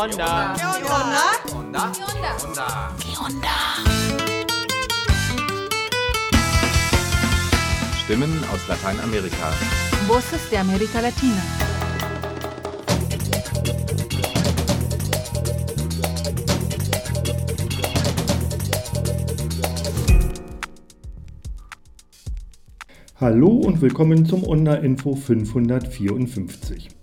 onda? ¿Qué onda? onda? ¿Qué onda? Stimmen aus Lateinamerika. Voces de América Latina. Hallo und willkommen zum Onda Info 554.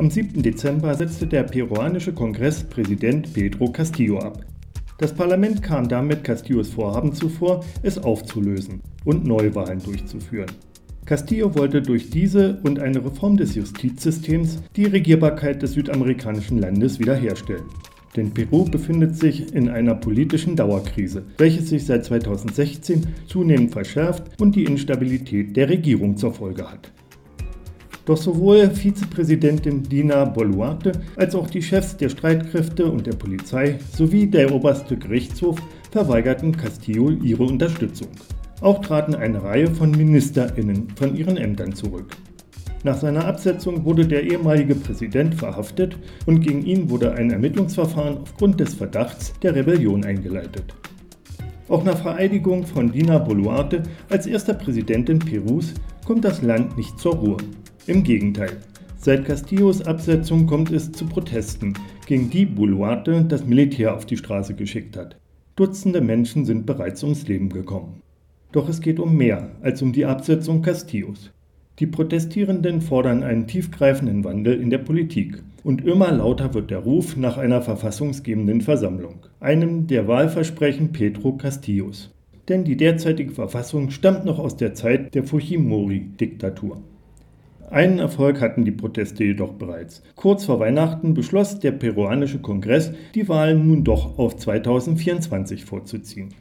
Am 7. Dezember setzte der peruanische Kongress Präsident Pedro Castillo ab. Das Parlament kam damit Castillos Vorhaben zuvor, es aufzulösen und Neuwahlen durchzuführen. Castillo wollte durch diese und eine Reform des Justizsystems die Regierbarkeit des südamerikanischen Landes wiederherstellen. Denn Peru befindet sich in einer politischen Dauerkrise, welche sich seit 2016 zunehmend verschärft und die Instabilität der Regierung zur Folge hat. Doch sowohl Vizepräsidentin Dina Boluarte als auch die Chefs der Streitkräfte und der Polizei sowie der oberste Gerichtshof verweigerten Castillo ihre Unterstützung. Auch traten eine Reihe von Ministerinnen von ihren Ämtern zurück. Nach seiner Absetzung wurde der ehemalige Präsident verhaftet und gegen ihn wurde ein Ermittlungsverfahren aufgrund des Verdachts der Rebellion eingeleitet. Auch nach Vereidigung von Dina Boluarte als erster Präsidentin Perus kommt das Land nicht zur Ruhe. Im Gegenteil. Seit Castillos Absetzung kommt es zu Protesten, gegen die Boluarte das Militär auf die Straße geschickt hat. Dutzende Menschen sind bereits ums Leben gekommen. Doch es geht um mehr als um die Absetzung Castillos. Die Protestierenden fordern einen tiefgreifenden Wandel in der Politik. Und immer lauter wird der Ruf nach einer verfassungsgebenden Versammlung, einem der Wahlversprechen Pedro Castillos. Denn die derzeitige Verfassung stammt noch aus der Zeit der Fujimori-Diktatur. Einen Erfolg hatten die Proteste jedoch bereits. Kurz vor Weihnachten beschloss der peruanische Kongress, die Wahlen nun doch auf 2024 vorzuziehen.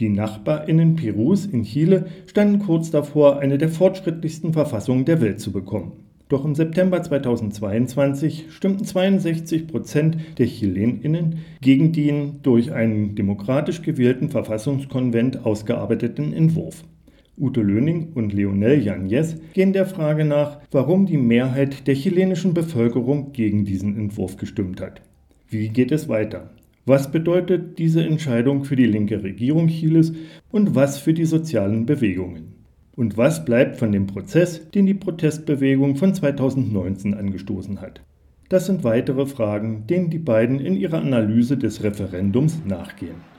Die Nachbarinnen Perus in Chile standen kurz davor, eine der fortschrittlichsten Verfassungen der Welt zu bekommen. Doch im September 2022 stimmten 62 Prozent der Chileninnen gegen den durch einen demokratisch gewählten Verfassungskonvent ausgearbeiteten Entwurf. Ute Löning und Leonel Yanez gehen der Frage nach, warum die Mehrheit der chilenischen Bevölkerung gegen diesen Entwurf gestimmt hat. Wie geht es weiter? Was bedeutet diese Entscheidung für die linke Regierung Chiles und was für die sozialen Bewegungen? Und was bleibt von dem Prozess, den die Protestbewegung von 2019 angestoßen hat? Das sind weitere Fragen, denen die beiden in ihrer Analyse des Referendums nachgehen.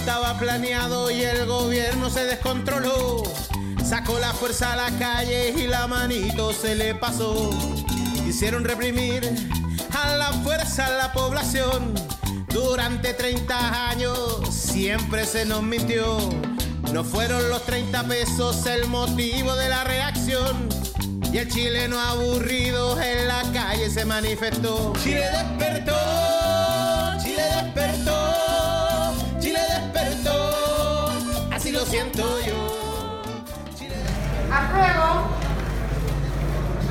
Estaba planeado y el gobierno se descontroló. Sacó la fuerza a la calle y la manito se le pasó. Quisieron reprimir a la fuerza a la población. Durante 30 años siempre se nos mintió. No fueron los 30 pesos el motivo de la reacción. Y el chileno aburrido en la calle se manifestó. Chile despertó, siento yo. Apruebo.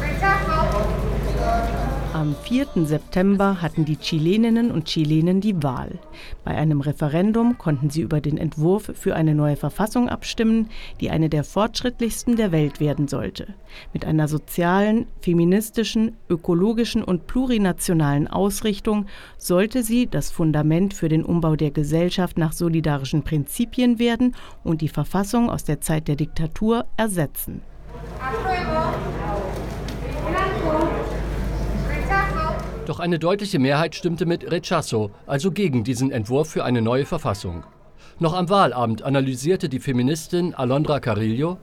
Rechazo. Am 4. September hatten die Chileninnen und Chilenen die Wahl. Bei einem Referendum konnten sie über den Entwurf für eine neue Verfassung abstimmen, die eine der fortschrittlichsten der Welt werden sollte. Mit einer sozialen, feministischen, ökologischen und plurinationalen Ausrichtung sollte sie das Fundament für den Umbau der Gesellschaft nach solidarischen Prinzipien werden und die Verfassung aus der Zeit der Diktatur ersetzen. Apruebo. Blanco. Rechazo. Doch eine deutliche Mehrheit stimmte mit Rechazo, also gegen diesen Entwurf für eine neue Verfassung. Noch am Wahlabend analysierte die Feministin Alondra Carrillo,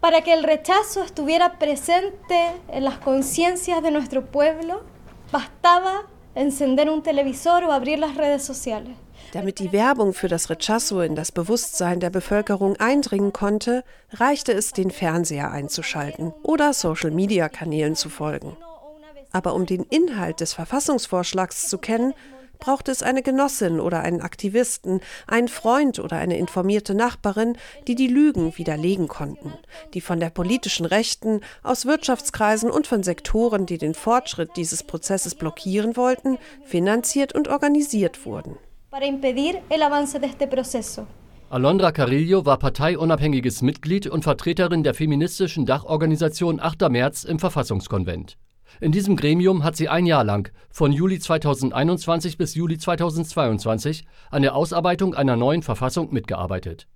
para que el rechazo estuviera presente en las conciencias de nuestro pueblo, bastaba encender un televisor o abrir las redes sociales. Damit die Werbung für das Rechazo in das Bewusstsein der Bevölkerung eindringen konnte, reichte es, den Fernseher einzuschalten oder Social-Media-Kanälen zu folgen. Aber um den Inhalt des Verfassungsvorschlags zu kennen, brauchte es eine Genossin oder einen Aktivisten, einen Freund oder eine informierte Nachbarin, die die Lügen widerlegen konnten, die von der politischen Rechten, aus Wirtschaftskreisen und von Sektoren, die den Fortschritt dieses Prozesses blockieren wollten, finanziert und organisiert wurden. Alondra Carillo war parteiunabhängiges Mitglied und Vertreterin der feministischen Dachorganisation 8. März im Verfassungskonvent. In diesem Gremium hat sie ein Jahr lang, von Juli 2021 bis Juli 2022, an der Ausarbeitung einer neuen Verfassung mitgearbeitet.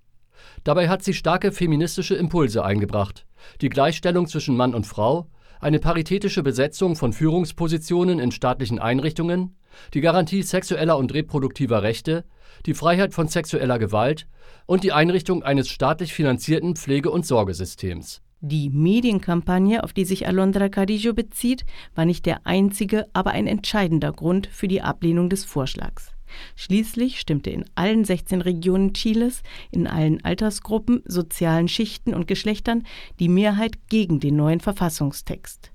Dabei hat sie starke feministische Impulse eingebracht, die Gleichstellung zwischen Mann und Frau, eine paritätische Besetzung von Führungspositionen in staatlichen Einrichtungen, die Garantie sexueller und reproduktiver Rechte, die Freiheit von sexueller Gewalt und die Einrichtung eines staatlich finanzierten Pflege- und Sorgesystems. Die Medienkampagne, auf die sich Alondra Carillo bezieht, war nicht der einzige, aber ein entscheidender Grund für die Ablehnung des Vorschlags. Schließlich stimmte in allen 16 Regionen Chiles, in allen Altersgruppen, sozialen Schichten und Geschlechtern die Mehrheit gegen den neuen Verfassungstext.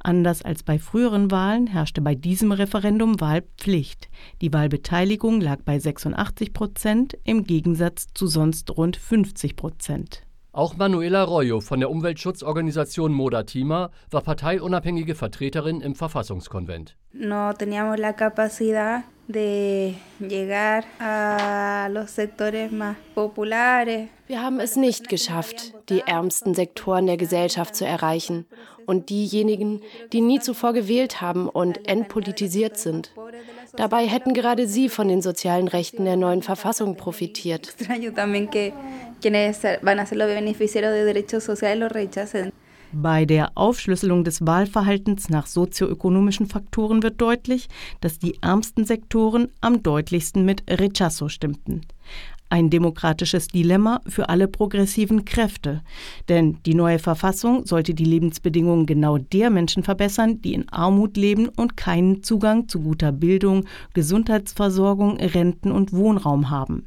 Anders als bei früheren Wahlen herrschte bei diesem Referendum Wahlpflicht. Die Wahlbeteiligung lag bei 86 Prozent im Gegensatz zu sonst rund 50 Prozent. Auch Manuela Arroyo von der Umweltschutzorganisation Moda Tima war parteiunabhängige Vertreterin im Verfassungskonvent. No teníamos la capacidad de llegar a los sectores más populares. Wir haben es nicht geschafft, die ärmsten Sektoren der Gesellschaft zu erreichen und diejenigen, die nie zuvor gewählt haben und entpolitisiert sind. Dabei hätten gerade sie von den sozialen Rechten der neuen Verfassung profitiert. Bei der Aufschlüsselung des Wahlverhaltens nach sozioökonomischen Faktoren wird deutlich, dass die ärmsten Sektoren am deutlichsten mit Rechazo stimmten. Ein demokratisches Dilemma für alle progressiven Kräfte. Denn die neue Verfassung sollte die Lebensbedingungen genau der Menschen verbessern, die in Armut leben und keinen Zugang zu guter Bildung, Gesundheitsversorgung, Renten und Wohnraum haben.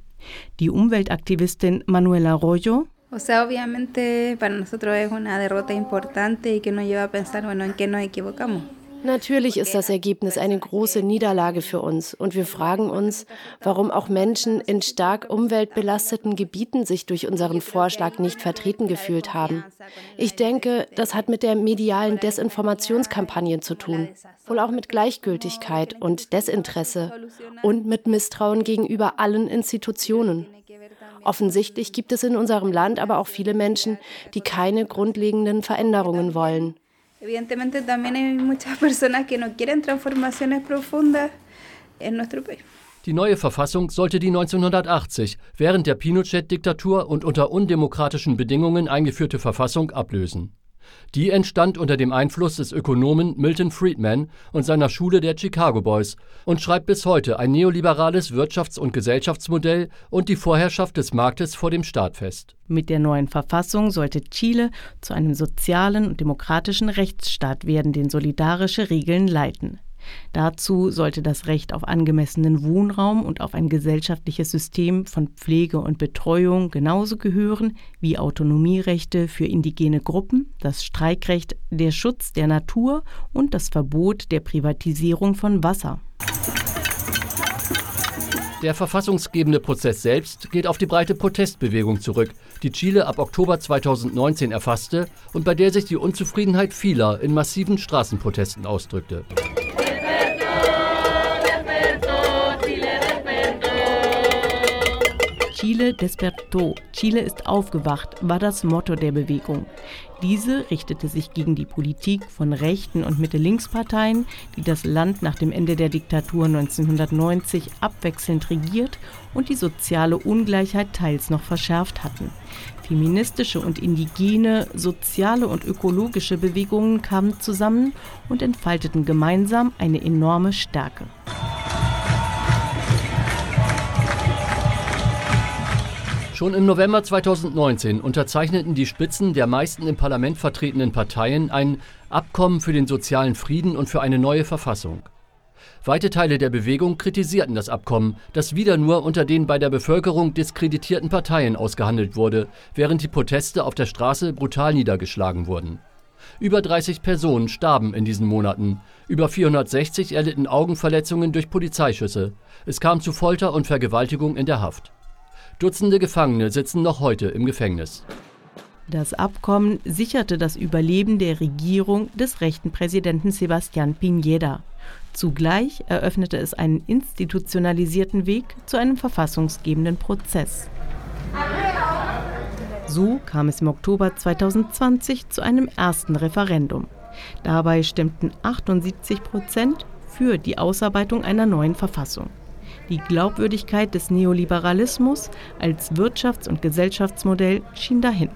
Die Umweltaktivistin Manuela Arroyo O sea, obviamente para nosotros es una derrota importante y que nos lleva a pensar, bueno, en qué nos equivocamos. Natürlich ist das Ergebnis eine große Niederlage für uns und wir fragen uns, warum auch Menschen in stark umweltbelasteten Gebieten sich durch unseren Vorschlag nicht vertreten gefühlt haben. Ich denke, das hat mit der medialen Desinformationskampagne zu tun, wohl auch mit Gleichgültigkeit und Desinteresse und mit Misstrauen gegenüber allen Institutionen. Offensichtlich gibt es in unserem Land aber auch viele Menschen, die keine grundlegenden Veränderungen wollen. Evidentemente también hay muchas personas que no quieren transformaciones profundas en nuestro país. Die neue Verfassung sollte die 1980 während der Pinochet-Diktatur und unter undemokratischen Bedingungen eingeführte Verfassung ablösen. Die entstand unter dem Einfluss des Ökonomen Milton Friedman und seiner Schule der Chicago Boys und schreibt bis heute ein neoliberales Wirtschafts- und Gesellschaftsmodell und die Vorherrschaft des Marktes vor dem Staat fest. Mit der neuen Verfassung sollte Chile zu einem sozialen und demokratischen Rechtsstaat werden, den solidarische Regeln leiten. Dazu sollte das Recht auf angemessenen Wohnraum und auf ein gesellschaftliches System von Pflege und Betreuung genauso gehören wie Autonomierechte für indigene Gruppen, das Streikrecht, der Schutz der Natur und das Verbot der Privatisierung von Wasser. Der verfassungsgebende Prozess selbst geht auf die breite Protestbewegung zurück, die Chile ab Oktober 2019 erfasste und bei der sich die Unzufriedenheit vieler in massiven Straßenprotesten ausdrückte. Chile despertó, Chile ist aufgewacht, war das Motto der Bewegung. Diese richtete sich gegen die Politik von rechten und Mitte-Links-Parteien, die das Land nach dem Ende der Diktatur 1990 abwechselnd regiert und die soziale Ungleichheit teils noch verschärft hatten. Feministische und indigene, soziale und ökologische Bewegungen kamen zusammen und entfalteten gemeinsam eine enorme Stärke. Schon im November 2019 unterzeichneten die Spitzen der meisten im Parlament vertretenen Parteien ein Abkommen für den sozialen Frieden und für eine neue Verfassung. Weite Teile der Bewegung kritisierten das Abkommen, das wieder nur unter den bei der Bevölkerung diskreditierten Parteien ausgehandelt wurde, während die Proteste auf der Straße brutal niedergeschlagen wurden. Über 30 Personen starben in diesen Monaten. Über 460 erlitten Augenverletzungen durch Polizeischüsse. Es kam zu Folter und Vergewaltigung in der Haft. Dutzende Gefangene sitzen noch heute im Gefängnis. Das Abkommen sicherte das Überleben der Regierung des rechten Präsidenten Sebastián Piñera. Zugleich eröffnete es einen institutionalisierten Weg zu einem verfassungsgebenden Prozess. So kam es im Oktober 2020 zu einem ersten Referendum. Dabei stimmten 78 Prozent für die Ausarbeitung einer neuen Verfassung. Die Glaubwürdigkeit des Neoliberalismus als Wirtschafts- und Gesellschaftsmodell schien dahin.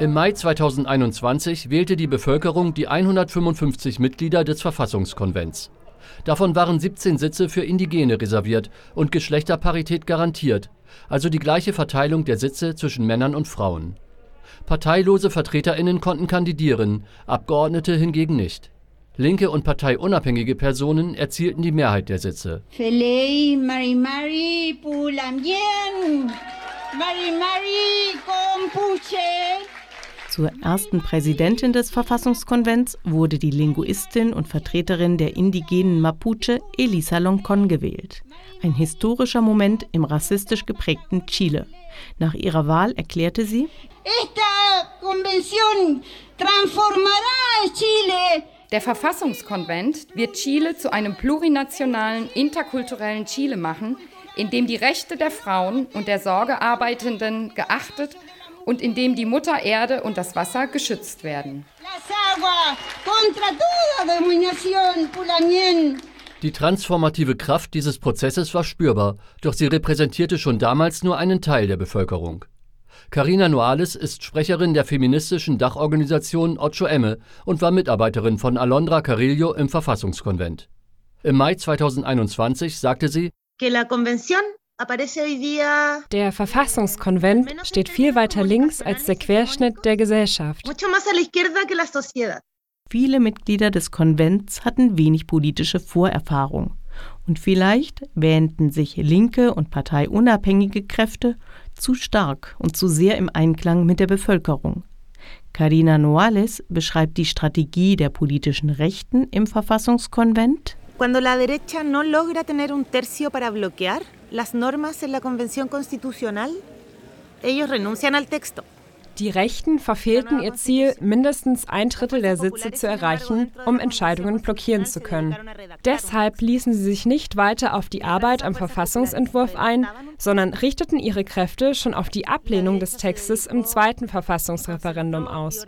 Im Mai 2021 wählte die Bevölkerung die 155 Mitglieder des Verfassungskonvents. Davon waren 17 Sitze für Indigene reserviert und Geschlechterparität garantiert, also die gleiche Verteilung der Sitze zwischen Männern und Frauen. Parteilose Vertreterinnen konnten kandidieren, Abgeordnete hingegen nicht. Linke und parteiunabhängige Personen erzielten die Mehrheit der Sitze. Felei Mari Mari Pulamien, Mari Mari Compuche. Zur ersten Präsidentin des Verfassungskonvents wurde die Linguistin und Vertreterin der indigenen Mapuche Elisa Loncon gewählt. Ein historischer Moment im rassistisch geprägten Chile. Nach ihrer Wahl erklärte sie: Esta convención transformará Chile der Verfassungskonvent wird Chile zu einem plurinationalen, interkulturellen Chile machen, in dem die Rechte der Frauen und der Sorgearbeitenden geachtet und in dem die Mutter Erde und das Wasser geschützt werden. Die transformative Kraft dieses Prozesses war spürbar, doch sie repräsentierte schon damals nur einen Teil der Bevölkerung. Carina Noales ist Sprecherin der feministischen Dachorganisation Ocho Emme und war Mitarbeiterin von Alondra Carrillo im Verfassungskonvent. Im Mai 2021 sagte sie, der Verfassungskonvent steht viel weiter links als der Querschnitt der Gesellschaft. Viele Mitglieder des Konvents hatten wenig politische Vorerfahrung. Und vielleicht wähnten sich linke und parteiunabhängige Kräfte zu stark und zu sehr im Einklang mit der Bevölkerung. Carina Noales beschreibt die Strategie der politischen Rechten im Verfassungskonvent. Cuando la derecha no logra tener un tercio para bloquear las normas en la Convención Constitucional, ellos renuncian al texto. Die Rechten verfehlten ihr Ziel, mindestens ein Drittel der Sitze zu erreichen, um Entscheidungen blockieren zu können. Deshalb ließen sie sich nicht weiter auf die Arbeit am Verfassungsentwurf ein, sondern richteten ihre Kräfte schon auf die Ablehnung des Textes im zweiten Verfassungsreferendum aus.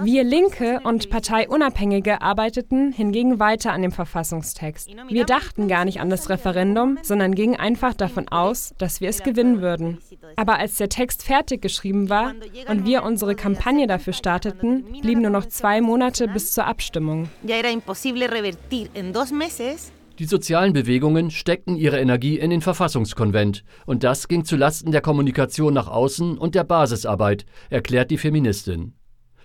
Wir Linke und Parteiunabhängige arbeiteten hingegen weiter an dem Verfassungstext. Wir dachten gar nicht an das Referendum, sondern gingen einfach davon aus, dass wir es gewinnen würden. Aber als der Text fertig geschrieben war und wir unsere Kampagne dafür starteten, blieben nur noch zwei Monate bis zur Abstimmung. Die sozialen Bewegungen steckten ihre Energie in den Verfassungskonvent und das ging zulasten der Kommunikation nach außen und der Basisarbeit, erklärt die Feministin.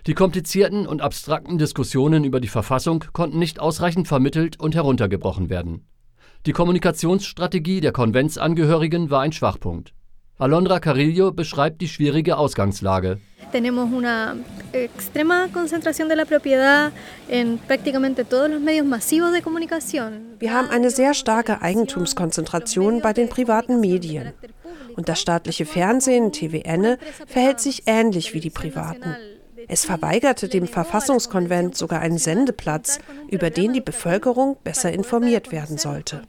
Die komplizierten und abstrakten Diskussionen über die Verfassung konnten nicht ausreichend vermittelt und heruntergebrochen werden. Die Kommunikationsstrategie der Konventsangehörigen war ein Schwachpunkt. Alondra Carrillo beschreibt die schwierige Ausgangslage. Tenemos una extrema concentración de la propiedad en prácticamente todos los medios masivos de comunicación. Wir haben eine sehr starke Eigentumskonzentration bei den privaten Medien. Und das staatliche Fernsehen, TVN, verhält sich ähnlich wie die privaten. Es verweigerte dem Verfassungskonvent sogar einen Sendeplatz, über den die Bevölkerung besser informiert werden sollte.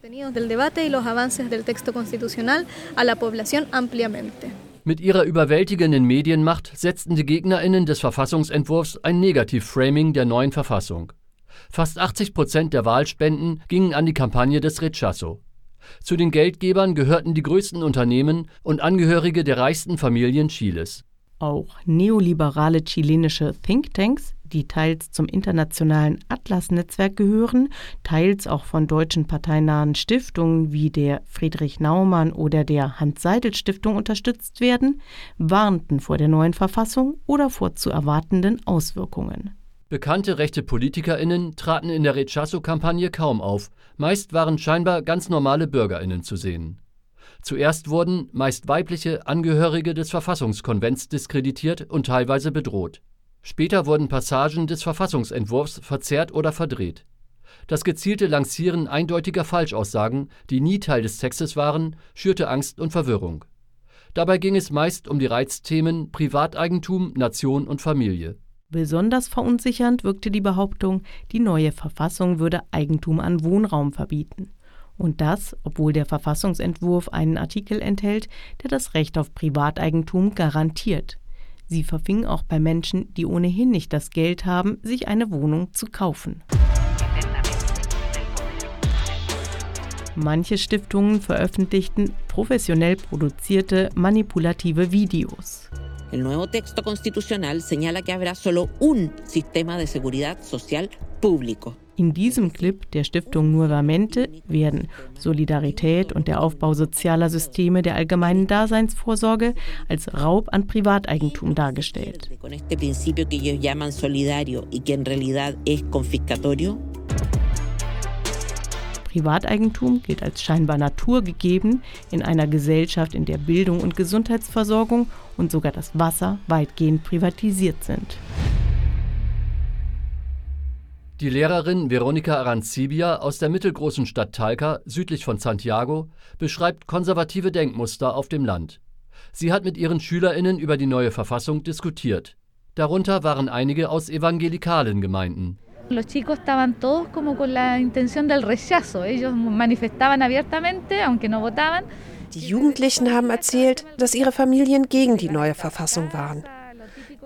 Mit ihrer überwältigenden Medienmacht setzten die Gegnerinnen des Verfassungsentwurfs ein Negativ-Framing der neuen Verfassung. Fast 80 Prozent der Wahlspenden gingen an die Kampagne des Rechazo. Zu den Geldgebern gehörten die größten Unternehmen und Angehörige der reichsten Familien Chiles. Auch neoliberale chilenische Thinktanks, die teils zum internationalen Atlas-Netzwerk gehören, teils auch von deutschen parteinahen Stiftungen wie der Friedrich Naumann oder der Hans-Seidel-Stiftung unterstützt werden, warnten vor der neuen Verfassung oder vor zu erwartenden Auswirkungen. Bekannte rechte PolitikerInnen traten in der Rechazo-Kampagne kaum auf. Meist waren scheinbar ganz normale BürgerInnen zu sehen. Zuerst wurden meist weibliche Angehörige des Verfassungskonvents diskreditiert und teilweise bedroht. Später wurden Passagen des Verfassungsentwurfs verzerrt oder verdreht. Das gezielte Lancieren eindeutiger Falschaussagen, die nie Teil des Textes waren, schürte Angst und Verwirrung. Dabei ging es meist um die Reizthemen Privateigentum, Nation und Familie. Besonders verunsichernd wirkte die Behauptung, die neue Verfassung würde Eigentum an Wohnraum verbieten. Und das, obwohl der Verfassungsentwurf einen Artikel enthält, der das Recht auf Privateigentum garantiert. Sie verfing auch bei Menschen, die ohnehin nicht das Geld haben, sich eine Wohnung zu kaufen. Manche Stiftungen veröffentlichten professionell produzierte manipulative Videos. El nuevo texto constitucional señala que habrá solo un sistema de seguridad social público. In diesem Clip der Stiftung Nuevamente werden Solidarität und der Aufbau sozialer Systeme der allgemeinen Daseinsvorsorge als Raub an Privateigentum dargestellt. Privateigentum gilt als scheinbar naturgegeben in einer Gesellschaft, in der Bildung und Gesundheitsversorgung und sogar das Wasser weitgehend privatisiert sind. Die Lehrerin Veronica Arancibia aus der mittelgroßen Stadt Talca, südlich von Santiago, beschreibt konservative Denkmuster auf dem Land. Sie hat mit ihren SchülerInnen über die neue Verfassung diskutiert. Darunter waren einige aus evangelikalen Gemeinden. Los chicos estaban todos como con la intención del rechazo. Ellos manifestaban abiertamente, aunque no votaban. Die Jugendlichen haben erzählt, dass ihre Familien gegen die neue Verfassung waren.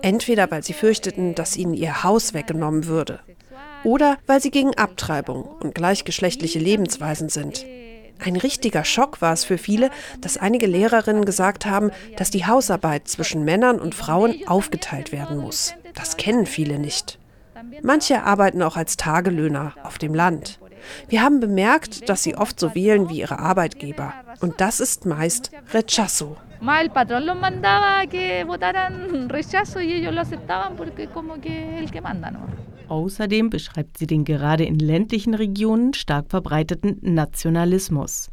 Entweder weil sie fürchteten, dass ihnen ihr Haus weggenommen würde, oder weil sie gegen Abtreibung und gleichgeschlechtliche Lebensweisen sind. Ein richtiger Schock war es für viele, dass einige Lehrerinnen gesagt haben, dass die Hausarbeit zwischen Männern und Frauen aufgeteilt werden muss. Das kennen viele nicht. Manche arbeiten auch als Tagelöhner auf dem Land. Wir haben bemerkt, dass sie oft so wählen wie ihre Arbeitgeber. Und das ist meist Rechazo. Außerdem beschreibt sie den gerade in ländlichen Regionen stark verbreiteten Nationalismus.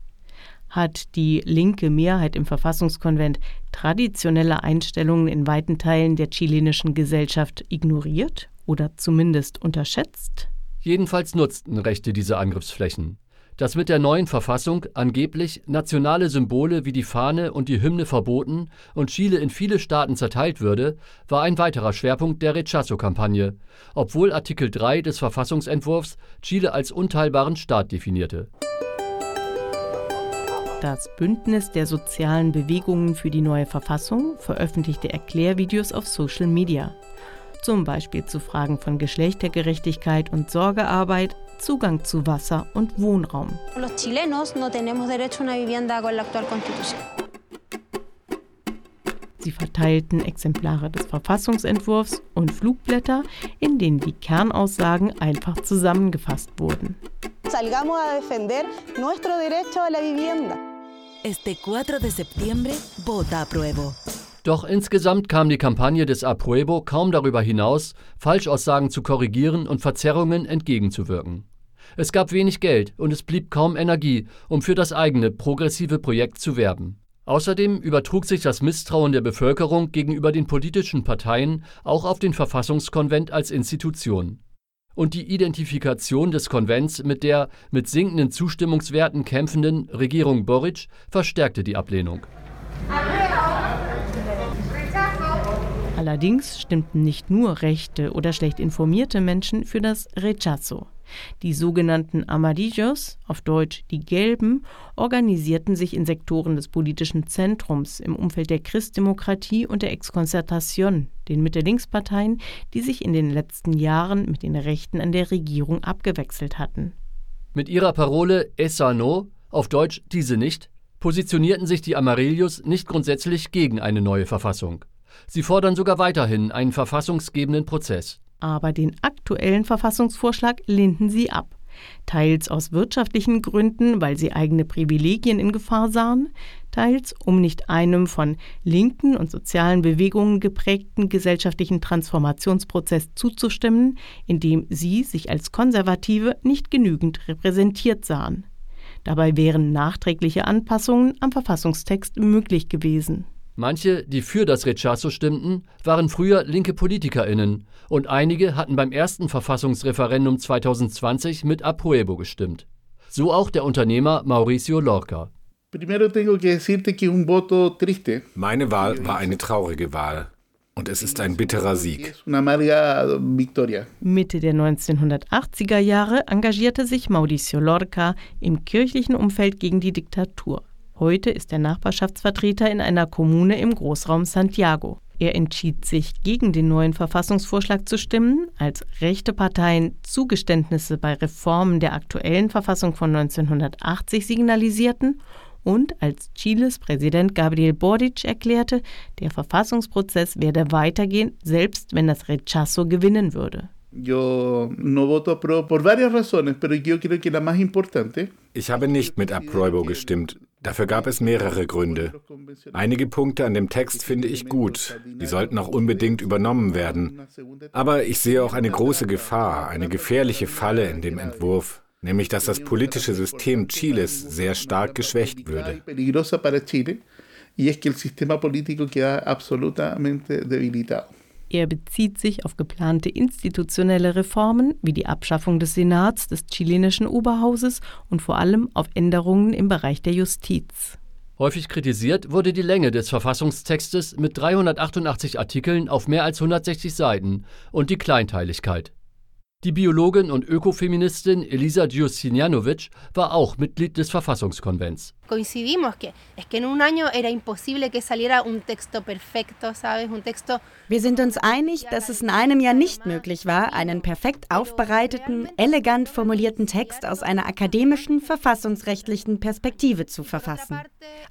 Hat die linke Mehrheit im Verfassungskonvent traditionelle Einstellungen in weiten Teilen der chilenischen Gesellschaft ignoriert oder zumindest unterschätzt? Jedenfalls nutzten Rechte diese Angriffsflächen. Dass mit der neuen Verfassung angeblich nationale Symbole wie die Fahne und die Hymne verboten und Chile in viele Staaten zerteilt würde, war ein weiterer Schwerpunkt der Rechazo-Kampagne, obwohl Artikel 3 des Verfassungsentwurfs Chile als unteilbaren Staat definierte. Das Bündnis der sozialen Bewegungen für die neue Verfassung veröffentlichte Erklärvideos auf Social Media. Zum Beispiel zu Fragen von Geschlechtergerechtigkeit und Sorgearbeit, Zugang zu Wasser und Wohnraum. Los chilenos no tenemos derecho a una vivienda con la actual constitución. Sie verteilten Exemplare des Verfassungsentwurfs und Flugblätter, in denen die Kernaussagen einfach zusammengefasst wurden. Salgamos a defender nuestro derecho a la vivienda. Este 4 de septiembre, vota apruebo. Doch insgesamt kam die Kampagne des Apruebo kaum darüber hinaus, Falschaussagen zu korrigieren und Verzerrungen entgegenzuwirken. Es gab wenig Geld und es blieb kaum Energie, um für das eigene progressive Projekt zu werben. Außerdem übertrug sich das Misstrauen der Bevölkerung gegenüber den politischen Parteien auch auf den Verfassungskonvent als Institution. Und die Identifikation des Konvents mit der mit sinkenden Zustimmungswerten kämpfenden Regierung Boric verstärkte die Ablehnung. Allerdings stimmten nicht nur rechte oder schlecht informierte Menschen für das Rechazo. Die sogenannten Amarillos, auf Deutsch die Gelben, organisierten sich in Sektoren des politischen Zentrums im Umfeld der Christdemokratie und der Exconcertación, den Mitte-Links-Parteien, die sich in den letzten Jahren mit den Rechten an der Regierung abgewechselt hatten. Mit ihrer Parole Esa no, auf Deutsch diese nicht, positionierten sich die Amarillos nicht grundsätzlich gegen eine neue Verfassung. Sie fordern sogar weiterhin einen verfassungsgebenden Prozess. Aber den aktuellen Verfassungsvorschlag lehnten sie ab. Teils aus wirtschaftlichen Gründen, weil sie eigene Privilegien in Gefahr sahen, teils um nicht einem von linken und sozialen Bewegungen geprägten gesellschaftlichen Transformationsprozess zuzustimmen, in dem sie sich als Konservative nicht genügend repräsentiert sahen. Dabei wären nachträgliche Anpassungen am Verfassungstext möglich gewesen. Manche, die für das Rechazo stimmten, waren früher linke PolitikerInnen und einige hatten beim ersten Verfassungsreferendum 2020 mit Apruebo gestimmt. So auch der Unternehmer Mauricio Lorca. Meine Wahl war eine traurige Wahl. Und es ist ein bitterer Sieg. Mitte der 1980er Jahre engagierte sich Mauricio Lorca im kirchlichen Umfeld gegen die Diktatur. Heute ist er Nachbarschaftsvertreter in einer Kommune im Großraum Santiago. Er entschied sich, gegen den neuen Verfassungsvorschlag zu stimmen, als rechte Parteien Zugeständnisse bei Reformen der aktuellen Verfassung von 1980 signalisierten und als Chiles Präsident Gabriel Boric erklärte, der Verfassungsprozess werde weitergehen, selbst wenn das Rechazo gewinnen würde. Ich habe nicht mit Apruebo gestimmt. Dafür gab es mehrere Gründe. Einige Punkte an dem Text finde ich gut. Die sollten auch unbedingt übernommen werden. Aber ich sehe auch eine große Gefahr, eine gefährliche Falle in dem Entwurf nämlich dass das politische System Chiles sehr stark geschwächt würde. Er bezieht sich auf geplante institutionelle Reformen wie die Abschaffung des Senats des chilenischen Oberhauses und vor allem auf Änderungen im Bereich der Justiz. Häufig kritisiert wurde die Länge des Verfassungstextes mit 388 Artikeln auf mehr als 160 Seiten und die Kleinteiligkeit. Die Biologin und Ökofeministin Elisa Djusinianovic war auch Mitglied des Verfassungskonvents. Coincidimos que es que en un año era imposible que saliera un texto perfecto, ¿sabes? Un texto Wir sind uns einig, dass es in einem Jahr nicht möglich war, einen perfekt aufbereiteten, elegant formulierten Text aus einer akademischen, verfassungsrechtlichen Perspektive zu verfassen.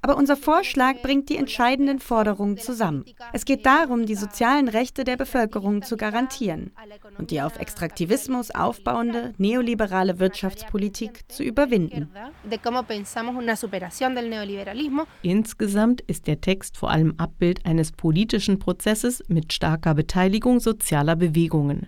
Aber unser Vorschlag bringt die entscheidenden Forderungen zusammen. Es geht darum, die sozialen Rechte der Bevölkerung zu garantieren und die auf Extraktivismus aufbauende neoliberale Wirtschaftspolitik zu überwinden. Insgesamt ist der Text vor allem Abbild eines politischen Prozesses mit starker Beteiligung sozialer Bewegungen.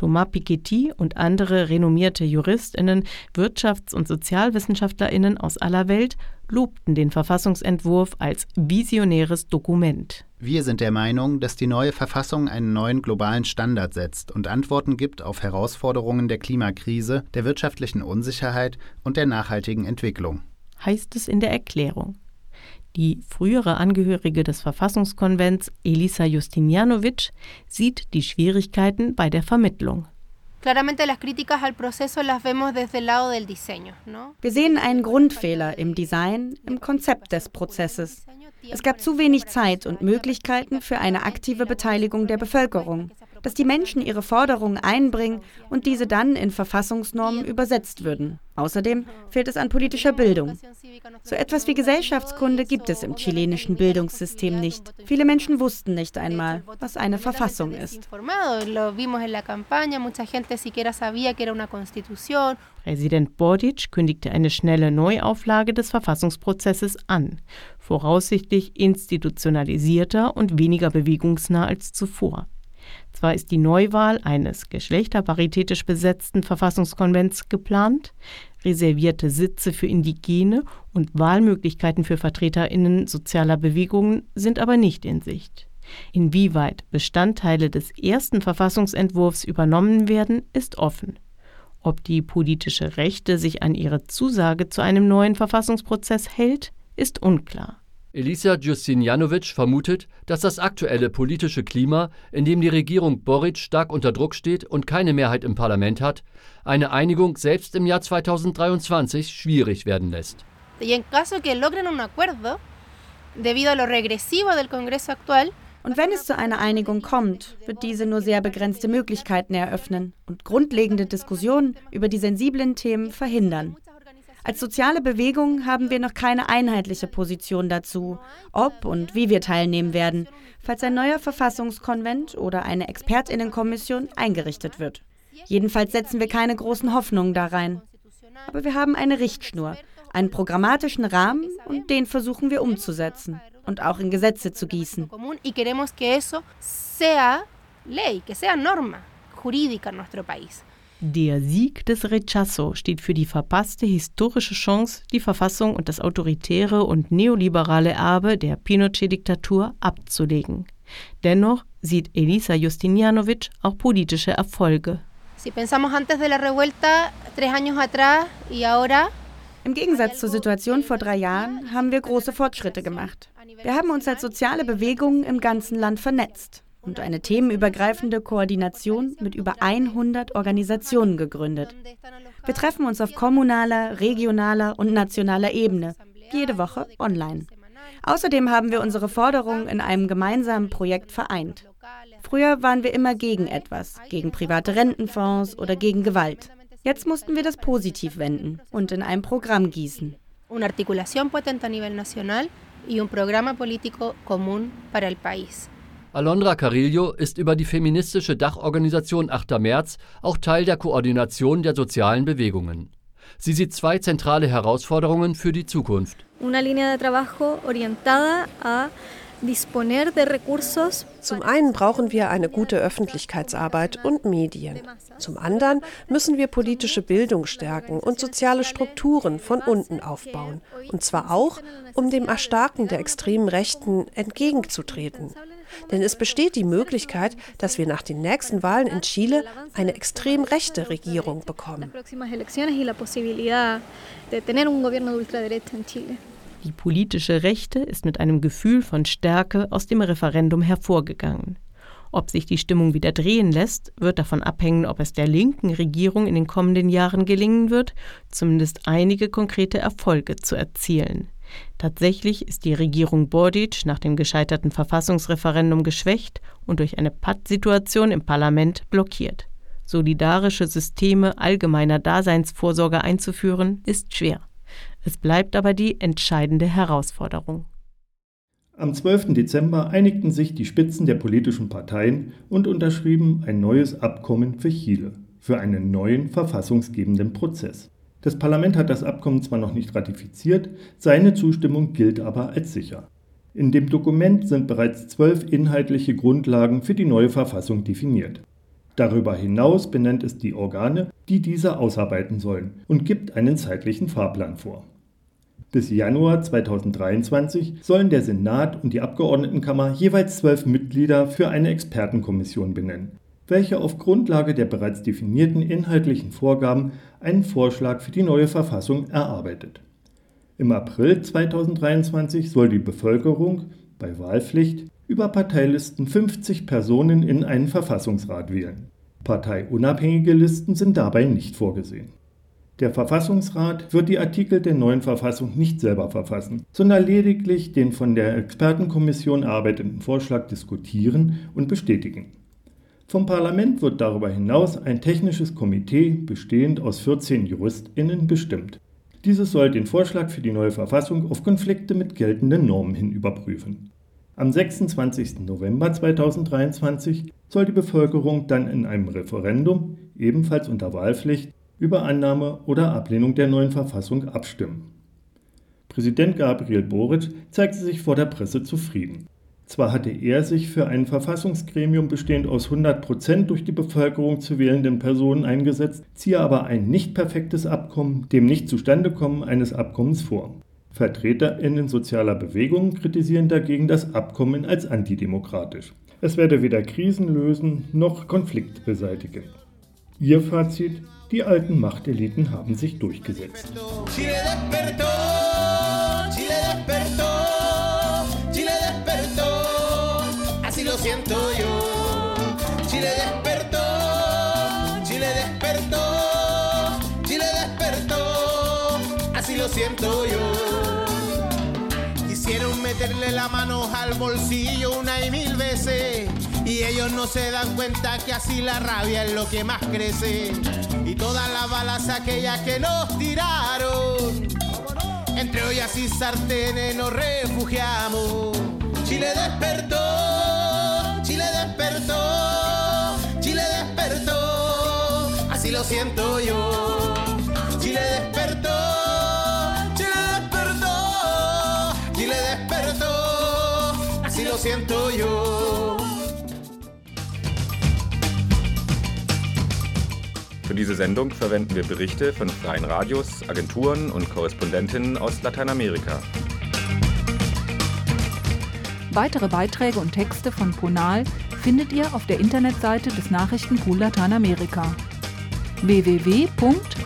Thomas Piketty und andere renommierte Juristinnen, Wirtschafts- und Sozialwissenschaftlerinnen aus aller Welt lobten den Verfassungsentwurf als visionäres Dokument. Wir sind der Meinung, dass die neue Verfassung einen neuen globalen Standard setzt und Antworten gibt auf Herausforderungen der Klimakrise, der wirtschaftlichen Unsicherheit und der nachhaltigen Entwicklung. Heißt es in der Erklärung. Die frühere Angehörige des Verfassungskonvents, Elisa Justinianovic, sieht die Schwierigkeiten bei der Vermittlung. Wir sehen einen Grundfehler im Design, im Konzept des Prozesses. Es gab zu wenig Zeit und Möglichkeiten für eine aktive Beteiligung der Bevölkerung dass die Menschen ihre Forderungen einbringen und diese dann in Verfassungsnormen übersetzt würden. Außerdem fehlt es an politischer Bildung. So etwas wie Gesellschaftskunde gibt es im chilenischen Bildungssystem nicht. Viele Menschen wussten nicht einmal, was eine Verfassung ist. Präsident Boric kündigte eine schnelle Neuauflage des Verfassungsprozesses an, voraussichtlich institutionalisierter und weniger bewegungsnah als zuvor. Zwar ist die Neuwahl eines geschlechterparitätisch besetzten Verfassungskonvents geplant, reservierte Sitze für Indigene und Wahlmöglichkeiten für Vertreterinnen sozialer Bewegungen sind aber nicht in Sicht. Inwieweit Bestandteile des ersten Verfassungsentwurfs übernommen werden, ist offen. Ob die politische Rechte sich an ihre Zusage zu einem neuen Verfassungsprozess hält, ist unklar. Elisa Justinianovic vermutet, dass das aktuelle politische Klima, in dem die Regierung Boric stark unter Druck steht und keine Mehrheit im Parlament hat, eine Einigung selbst im Jahr 2023 schwierig werden lässt. Und wenn es zu einer Einigung kommt, wird diese nur sehr begrenzte Möglichkeiten eröffnen und grundlegende Diskussionen über die sensiblen Themen verhindern. Als soziale Bewegung haben wir noch keine einheitliche Position dazu, ob und wie wir teilnehmen werden, falls ein neuer Verfassungskonvent oder eine Expertinnenkommission eingerichtet wird. Jedenfalls setzen wir keine großen Hoffnungen da rein. Aber wir haben eine Richtschnur, einen programmatischen Rahmen und den versuchen wir umzusetzen und auch in Gesetze zu gießen. ley, que sea norma jurídica en nuestro país. Der Sieg des Rechazo steht für die verpasste historische Chance, die Verfassung und das autoritäre und neoliberale Erbe der Pinochet-Diktatur abzulegen. Dennoch sieht Elisa Justinianovic auch politische Erfolge. Im Gegensatz zur Situation vor drei Jahren haben wir große Fortschritte gemacht. Wir haben uns als soziale Bewegung im ganzen Land vernetzt und eine themenübergreifende Koordination mit über 100 Organisationen gegründet. Wir treffen uns auf kommunaler, regionaler und nationaler Ebene, jede Woche online. Außerdem haben wir unsere Forderungen in einem gemeinsamen Projekt vereint. Früher waren wir immer gegen etwas, gegen private Rentenfonds oder gegen Gewalt. Jetzt mussten wir das positiv wenden und in ein Programm gießen. una articulación potente a nivel nacional y un programa político común para el país. Alondra Carillo ist über die feministische Dachorganisation 8. März auch Teil der Koordination der sozialen Bewegungen. Sie sieht zwei zentrale Herausforderungen für die Zukunft. Zum einen brauchen wir eine gute Öffentlichkeitsarbeit und Medien. Zum anderen müssen wir politische Bildung stärken und soziale Strukturen von unten aufbauen. Und zwar auch, um dem Erstarken der extremen Rechten entgegenzutreten. Denn es besteht die Möglichkeit, dass wir nach den nächsten Wahlen in Chile eine extrem rechte Regierung bekommen. Die politische Rechte ist mit einem Gefühl von Stärke aus dem Referendum hervorgegangen. Ob sich die Stimmung wieder drehen lässt, wird davon abhängen, ob es der linken Regierung in den kommenden Jahren gelingen wird, zumindest einige konkrete Erfolge zu erzielen. Tatsächlich ist die Regierung Boric nach dem gescheiterten Verfassungsreferendum geschwächt und durch eine Pattsituation im Parlament blockiert. Solidarische Systeme allgemeiner Daseinsvorsorge einzuführen, ist schwer. Es bleibt aber die entscheidende Herausforderung. Am 12. Dezember einigten sich die Spitzen der politischen Parteien und unterschrieben ein neues Abkommen für Chile, für einen neuen verfassungsgebenden Prozess. Das Parlament hat das Abkommen zwar noch nicht ratifiziert, seine Zustimmung gilt aber als sicher. In dem Dokument sind bereits zwölf inhaltliche Grundlagen für die neue Verfassung definiert. Darüber hinaus benennt es die Organe, die diese ausarbeiten sollen und gibt einen zeitlichen Fahrplan vor. Bis Januar 2023 sollen der Senat und die Abgeordnetenkammer jeweils zwölf Mitglieder für eine Expertenkommission benennen, welche auf Grundlage der bereits definierten inhaltlichen Vorgaben einen Vorschlag für die neue Verfassung erarbeitet. Im April 2023 soll die Bevölkerung bei Wahlpflicht über Parteilisten 50 Personen in einen Verfassungsrat wählen. Parteiunabhängige Listen sind dabei nicht vorgesehen. Der Verfassungsrat wird die Artikel der neuen Verfassung nicht selber verfassen, sondern lediglich den von der Expertenkommission erarbeiteten Vorschlag diskutieren und bestätigen. Vom Parlament wird darüber hinaus ein technisches Komitee bestehend aus 14 JuristInnen bestimmt. Dieses soll den Vorschlag für die neue Verfassung auf Konflikte mit geltenden Normen hin überprüfen. Am 26. November 2023 soll die Bevölkerung dann in einem Referendum, ebenfalls unter Wahlpflicht, über Annahme oder Ablehnung der neuen Verfassung abstimmen. Präsident Gabriel Boric zeigte sich vor der Presse zufrieden. Zwar hatte er sich für ein Verfassungsgremium bestehend aus 100 Prozent durch die Bevölkerung zu wählenden Personen eingesetzt, ziehe aber ein nicht perfektes Abkommen dem Nichtzustandekommen eines Abkommens vor. VertreterInnen sozialer Bewegungen kritisieren dagegen das Abkommen als antidemokratisch. Es werde weder Krisen lösen noch Konflikte beseitigen. Ihr Fazit: Die alten Machteliten haben sich durchgesetzt. Siento yo. Chile despertó, Chile despertó, Chile despertó, así lo siento yo. Quisieron meterle la mano al bolsillo una y mil veces. Y ellos no se dan cuenta que así la rabia es lo que más crece. Y todas las balas aquellas que nos tiraron. Entre ollas y sartenes nos refugiamos. Chile despertó, lo siento yo. Chile despertó, Chile despertó, Chile despertó. Así lo siento yo. Für diese Sendung verwenden wir Berichte von freien Radios, Agenturen und Korrespondentinnen aus Lateinamerika. Weitere Beiträge und Texte von Ponal findet ihr auf der Internetseite des Nachrichtenpool Lateinamerika www.npla.de